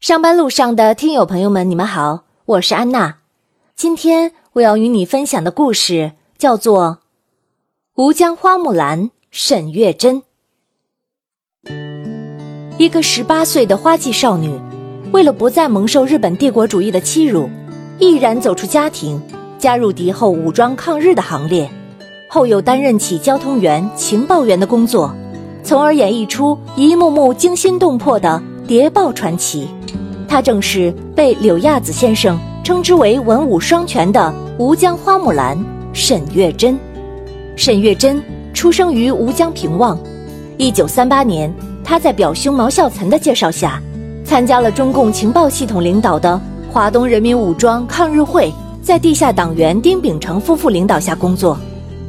上班路上的听友朋友们，你们好，我是安娜。今天我要与你分享的故事叫做《吴江花木兰》沈月珍。一个十八岁的花季少女，为了不再蒙受日本帝国主义的欺辱，毅然走出家庭，加入敌后武装抗日的行列。后又担任起交通员、情报员的工作，从而演绎出一幕幕惊心动魄的谍报传奇。她正是被柳亚子先生称之为文武双全的吴江花木兰沈月珍。沈月珍出生于吴江平望，一九三八年，她在表兄毛孝岑的介绍下，参加了中共情报系统领导的华东人民武装抗日会，在地下党员丁秉成夫妇领导下工作。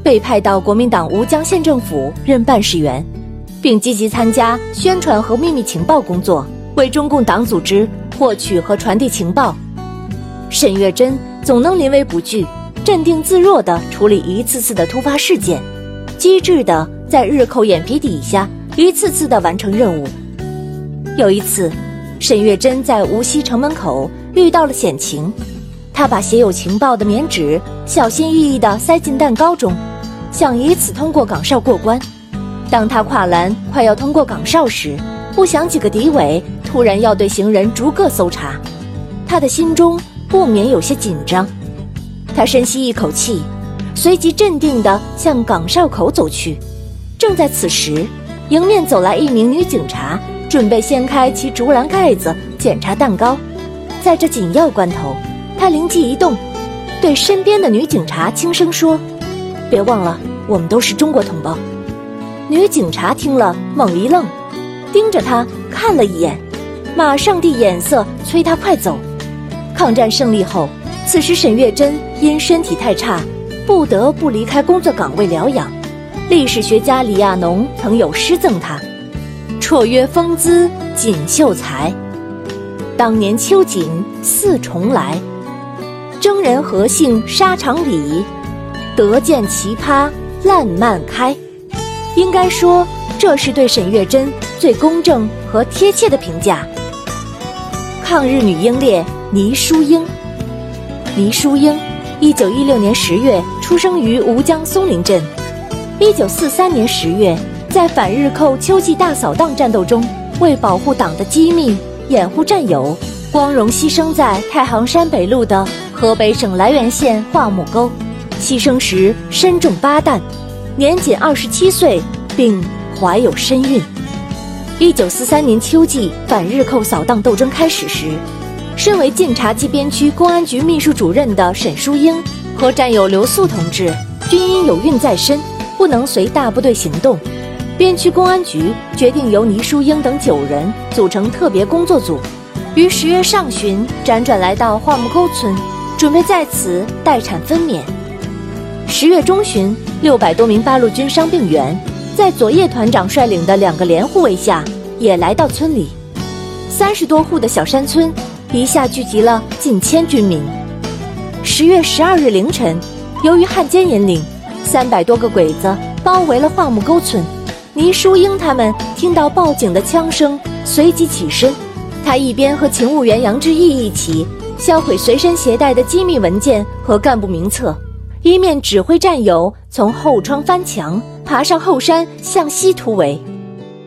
被派到国民党吴江县政府任办事员，并积极参加宣传和秘密情报工作，为中共党组织获取和传递情报。沈月珍总能临危不惧、镇定自若地处理一次次的突发事件，机智地在日寇眼皮底下一次次地完成任务。有一次，沈月珍在无锡城门口遇到了险情，她把写有情报的棉纸小心翼翼地塞进蛋糕中。想以此通过岗哨过关。当他跨栏快要通过岗哨时，不想几个敌伪突然要对行人逐个搜查，他的心中不免有些紧张。他深吸一口气，随即镇定地向岗哨口走去。正在此时，迎面走来一名女警察，准备掀开其竹篮盖子检查蛋糕。在这紧要关头，他灵机一动，对身边的女警察轻声说。别忘了，我们都是中国同胞。女警察听了，猛一愣，盯着他看了一眼，马上递眼色催他快走。抗战胜利后，此时沈月珍因身体太差，不得不离开工作岗位疗养。历史学家李亚农曾有诗赠他：“绰约风姿锦绣才，当年秋瑾似重来。征人何幸沙场里。”得见奇葩烂漫开，应该说这是对沈月珍最公正和贴切的评价。抗日女英烈倪淑英，倪淑英，一九一六年十月出生于吴江松林镇，一九四三年十月在反日寇秋季大扫荡战斗中，为保护党的机密、掩护战友，光荣牺牲在太行山北路的河北省涞源县桦木沟。牺牲时身中八弹，年仅二十七岁，并怀有身孕。一九四三年秋季反日寇扫荡斗争开始时，身为晋察冀边区公安局秘书主任的沈淑英和战友刘素同志均因有孕在身，不能随大部队行动。边区公安局决定由倪淑英等九人组成特别工作组，于十月上旬辗转来到桦木沟村，准备在此待产分娩。十月中旬，六百多名八路军伤病员，在左叶团长率领的两个连护卫下，也来到村里。三十多户的小山村，一下聚集了近千军民。十月十二日凌晨，由于汉奸引领，三百多个鬼子包围了桦木沟村。倪淑英他们听到报警的枪声，随即起身。他一边和勤务员杨志毅一起销毁随身携带的机密文件和干部名册。一面指挥战友从后窗翻墙，爬上后山向西突围。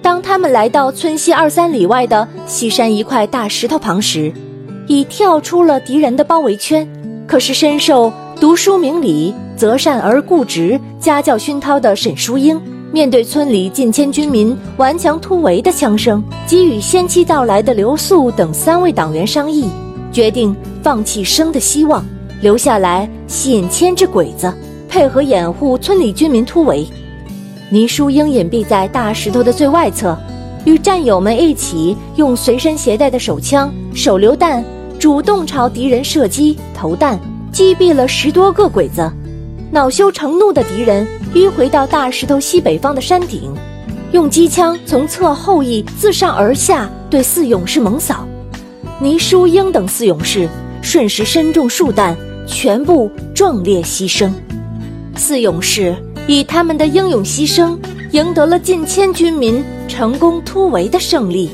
当他们来到村西二三里外的西山一块大石头旁时，已跳出了敌人的包围圈。可是深受读书明理、择善而固执家教熏陶的沈淑英，面对村里近千军民顽强突围的枪声，即与先期到来的刘素等三位党员商议，决定放弃生的希望。留下来吸引千只鬼子，配合掩护村里居民突围。倪淑英隐蔽在大石头的最外侧，与战友们一起用随身携带的手枪、手榴弹主动朝敌人射击投弹，击毙了十多个鬼子。恼羞成怒的敌人迂回到大石头西北方的山顶，用机枪从侧后翼自上而下对四勇士猛扫。倪淑英等四勇士瞬时身中数弹。全部壮烈牺牲，四勇士以他们的英勇牺牲，赢得了近千军民成功突围的胜利。